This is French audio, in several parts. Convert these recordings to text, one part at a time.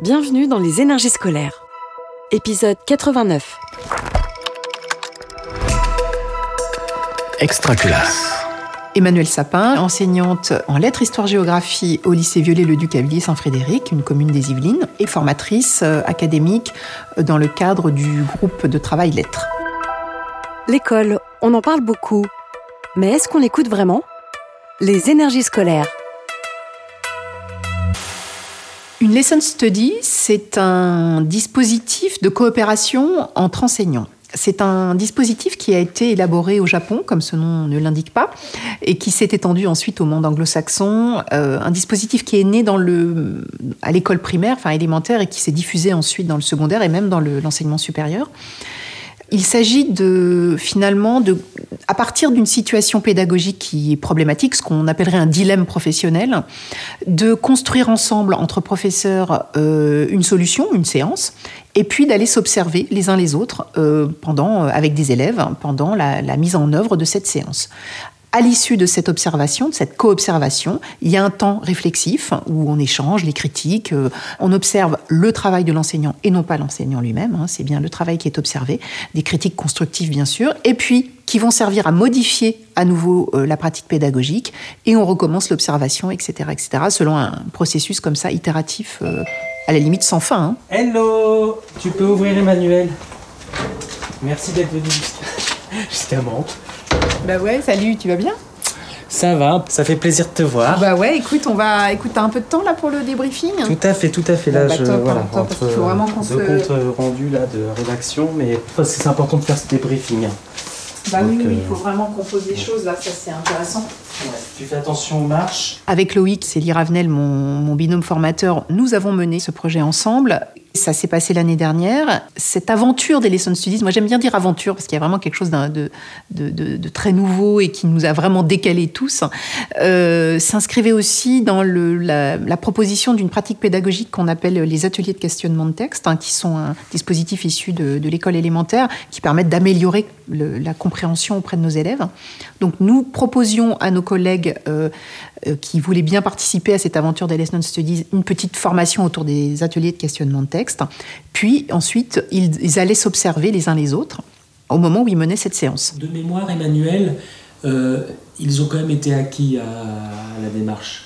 Bienvenue dans les énergies scolaires. Épisode 89. Extraculasse. Emmanuelle Sapin, enseignante en lettres, histoire, géographie au lycée Viollet-le-Duc à Villiers-Saint-Frédéric, une commune des Yvelines, et formatrice euh, académique euh, dans le cadre du groupe de travail lettres. L'école, on en parle beaucoup. Mais est-ce qu'on l'écoute vraiment? Les énergies scolaires. Une lesson study, c'est un dispositif de coopération entre enseignants. C'est un dispositif qui a été élaboré au Japon, comme ce nom ne l'indique pas, et qui s'est étendu ensuite au monde anglo-saxon. Euh, un dispositif qui est né dans le, à l'école primaire, enfin élémentaire, et qui s'est diffusé ensuite dans le secondaire et même dans l'enseignement supérieur. Il s'agit de finalement de, à partir d'une situation pédagogique qui est problématique, ce qu'on appellerait un dilemme professionnel, de construire ensemble entre professeurs euh, une solution, une séance, et puis d'aller s'observer les uns les autres euh, pendant, euh, avec des élèves pendant la, la mise en œuvre de cette séance à l'issue de cette observation, de cette co-observation, il y a un temps réflexif où on échange les critiques, euh, on observe le travail de l'enseignant et non pas l'enseignant lui-même, hein, c'est bien le travail qui est observé, des critiques constructives bien sûr, et puis qui vont servir à modifier à nouveau euh, la pratique pédagogique, et on recommence l'observation, etc., etc., selon un processus comme ça, itératif, euh, à la limite sans fin. Hein. Hello Tu peux ouvrir Emmanuel Merci d'être venu jusqu'à Mantes. Bah ouais, salut, tu vas bien? Ça va, ça fait plaisir de te voir. Bah ouais, écoute, on va. Écoute, t'as un peu de temps là pour le débriefing? Tout à fait, tout à fait. Là, bah, je top, voilà, top, parce qu'il faut vraiment qu'on se- comptes rendus là de rédaction, mais c'est important de faire ce débriefing. hein. Bah oui, Donc, oui, il euh, faut vraiment qu'on pose des choses là, ça c'est intéressant. Tu fais attention aux marches. Avec Loïc, Célie Ravenel, mon, mon binôme formateur, nous avons mené ce projet ensemble. Ça s'est passé l'année dernière. Cette aventure des Lesson Studies, moi j'aime bien dire aventure parce qu'il y a vraiment quelque chose de, très nouveau et qui nous a vraiment décalés tous, euh, s'inscrivait aussi dans la, proposition d'une pratique pédagogique qu'on appelle les ateliers de questionnement de texte, hein, qui sont un dispositif issu de, l'école élémentaire qui permettent d'améliorer la compréhension auprès de nos élèves. Donc nous proposions à nos collègues euh, qui voulaient bien participer à cette aventure des Lesson Studies une petite formation autour des ateliers de questionnement de texte. Puis ensuite, ils, ils allaient s'observer les uns les autres au moment où ils menaient cette séance. De mémoire, Emmanuel, euh, ils ont quand même été acquis à, la démarche.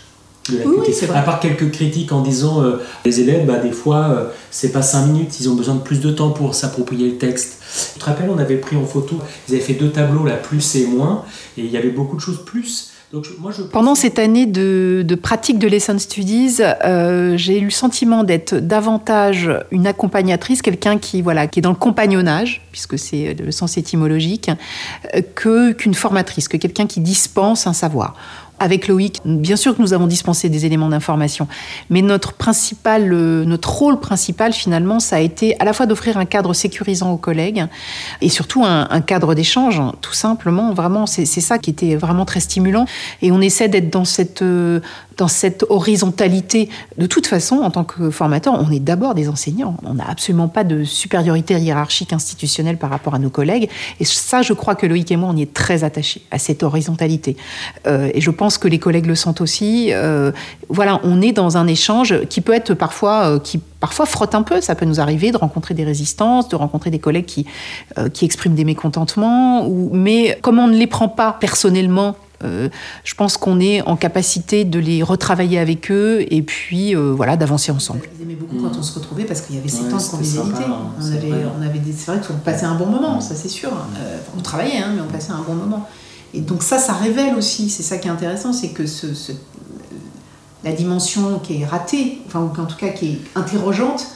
de la Oui, c'est vrai. À part quelques critiques en disant euh, les élèves, bah, des fois, euh, c'est pas cinq minutes, ils ont besoin de plus de temps pour s'approprier le texte. Tu te rappelles, on avait pris en photo, ils avaient fait deux tableaux, là, plus et moins, et il y avait beaucoup de choses plus. Donc, je- moi, je Pendant cette année de, de pratique de Lesson Studies, euh, j'ai eu le sentiment d'être davantage une accompagnatrice, quelqu'un qui, voilà, qui est dans le compagnonnage, puisque c'est le sens étymologique, euh, que, qu'une formatrice, que quelqu'un qui dispense un savoir. Avec Loïc, bien sûr que nous avons dispensé des éléments d'information, mais notre principal, euh, notre rôle principal finalement, ça a été à la fois d'offrir un cadre sécurisant aux collègues et surtout un, cadre d'échange, tout simplement. Vraiment, c'est c'est ça qui était vraiment très stimulant. Et on essaie d'être dans cette euh, dans cette horizontalité. De toute façon, en tant que formateur, on est d'abord des enseignants. On n'a absolument pas de supériorité hiérarchique institutionnelle par rapport à nos collègues. Et ça, je crois que Loïc et moi, on y est très attachés à cette horizontalité. Euh, et je pense que les collègues le sentent aussi. Euh, voilà, on est dans un échange qui peut être parfois, euh, qui parfois frotte un peu. Ça peut nous arriver de rencontrer des résistances, de rencontrer des collègues qui, euh, qui expriment des mécontentements. Ou, mais comme on ne les prend pas personnellement, je pense qu'on est en capacité de les retravailler avec eux et puis euh, voilà d'avancer ensemble. Ils aimaient beaucoup quand on se retrouvait parce qu'il y avait ces Ouais, temps de c'était convivialité. sympa, hein, On c'est avait, vrai. on avait des, c'est vrai qu'on passait un bon moment, ça c'est sûr. Euh, on travaillait, hein, mais on passait un bon moment. Et donc ça, ça révèle aussi. C'est ça qui est intéressant, c'est que ce, ce- la dimension qui est ratée, enfin ou en tout cas qui est interrogeante,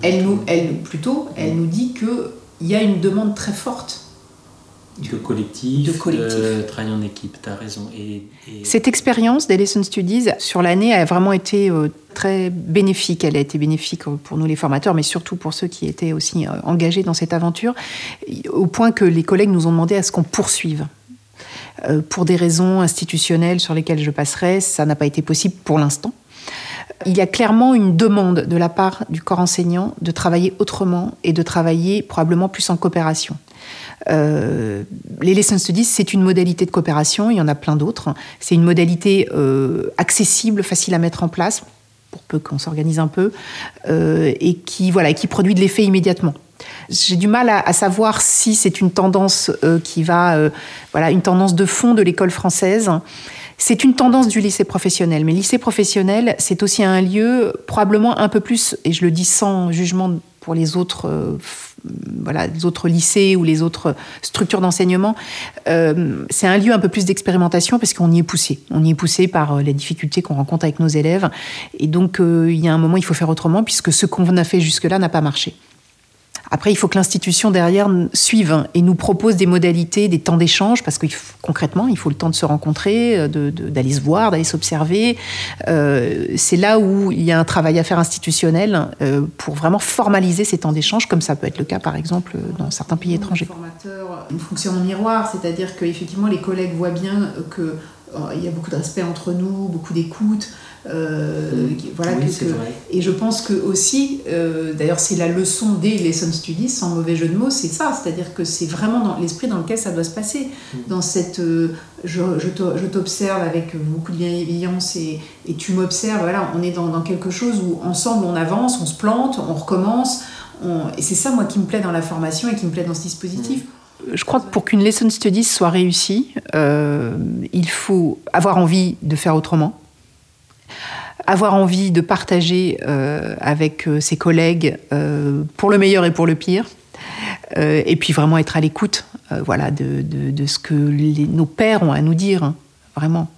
elle nous, elle plutôt, elle nous dit que il y a une demande très forte de collectif, De collectif. de travail en équipe, tu as raison. Et, et- Cette expérience des Lesson Studies sur l'année a vraiment été euh, très bénéfique. Elle a été bénéfique euh, pour nous les formateurs, mais surtout pour ceux qui étaient aussi euh, engagés dans cette aventure, au point que les collègues nous ont demandé à ce qu'on poursuive. Euh, Pour des raisons institutionnelles sur lesquelles je passerai, ça n'a pas été possible pour l'instant. Il y a clairement une demande de la part du corps enseignant de travailler autrement et de travailler probablement plus en coopération. Euh, les Lesson Studies, c'est une modalité de coopération, il y en a plein d'autres. C'est une modalité euh, accessible, facile à mettre en place, pour peu qu'on s'organise un peu, et qui, voilà, qui produit de l'effet immédiatement. J'ai du mal à, savoir si c'est une tendance qui va, voilà, une tendance de fond de l'école française. C'est une tendance du lycée professionnel, mais lycée professionnel, c'est aussi un lieu probablement un peu plus, et je le dis sans jugement pour les autres, euh, voilà, autres lycées ou les autres structures d'enseignement, euh, c'est un lieu un peu plus d'expérimentation parce qu'on y est poussé. On y est poussé par euh, les difficultés qu'on rencontre avec nos élèves. Et donc, il y a un moment, il faut faire autrement puisque ce qu'on a fait jusque-là n'a pas marché. Après, il faut que l'institution derrière suive et nous propose des modalités, des temps d'échange, parce que concrètement, il faut le temps de se rencontrer, euh, d'aller se voir, d'aller s'observer. Euh, c'est là où il y a un travail à faire institutionnel euh, pour vraiment formaliser ces temps d'échange, comme ça peut être le cas, par exemple, dans certains pays étrangers. Le formateur fonctionne en miroir, c'est-à-dire qu'effectivement, les collègues voient bien qu'il y a beaucoup de respect entre nous, beaucoup d'écoute. Euh, voilà, et je pense que aussi, euh, d'ailleurs, c'est la leçon des lesson studies, sans mauvais jeu de mots, c'est ça, c'est-à-dire que c'est vraiment dans l'esprit dans lequel ça doit se passer. Mm. Dans cette, euh, je, je t'observe avec beaucoup de bienveillance et, et tu m'observes. Voilà, on est dans, dans, quelque chose où ensemble on avance, on se plante, on recommence. et c'est ça, moi, qui me plaît dans la formation et qui me plaît dans ce dispositif. Mm. Je crois que pour qu'une lesson studies soit réussie, il faut avoir envie de faire autrement avoir envie de partager euh, avec euh, ses collègues euh, pour le meilleur et pour le pire. et puis vraiment être à l'écoute voilà, de, de, ce que nos pères ont à nous dire, hein, vraiment.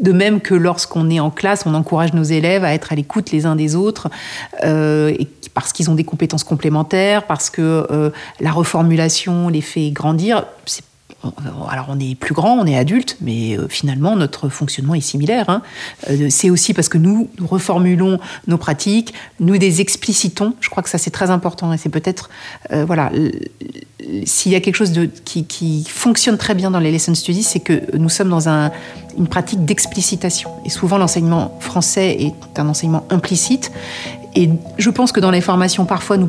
De même que lorsqu'on est en classe, on encourage nos élèves à être à l'écoute les uns des autres, et parce qu'ils ont des compétences complémentaires, parce que la reformulation les fait grandir. Alors on est plus grand, on est adulte, mais euh, finalement notre fonctionnement est similaire. Hein. Euh, c'est aussi parce que nous, nous, reformulons nos pratiques, nous les explicitons. Je crois que ça c'est très important et c'est peut-être euh, voilà s'il y a quelque chose qui, fonctionne très bien dans les lesson studies, c'est que nous sommes dans un, une pratique d'explicitation. Et souvent l'enseignement français est un enseignement implicite. Et je pense que dans les formations parfois nous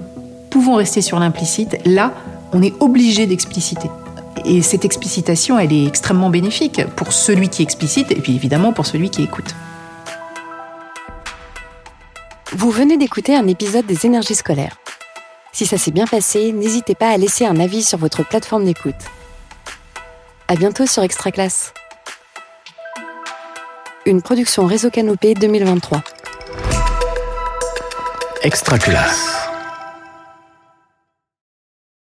pouvons rester sur l'implicite. Là, on est obligé d'expliciter. Et cette explicitation, elle est extrêmement bénéfique pour celui qui explicite et puis évidemment pour celui qui écoute. Vous venez d'écouter un épisode des énergies scolaires. Si ça s'est bien passé, n'hésitez pas à laisser un avis sur votre plateforme d'écoute. À bientôt sur Extra Classe. Une production Réseau Canopé 2023. Extra Classe.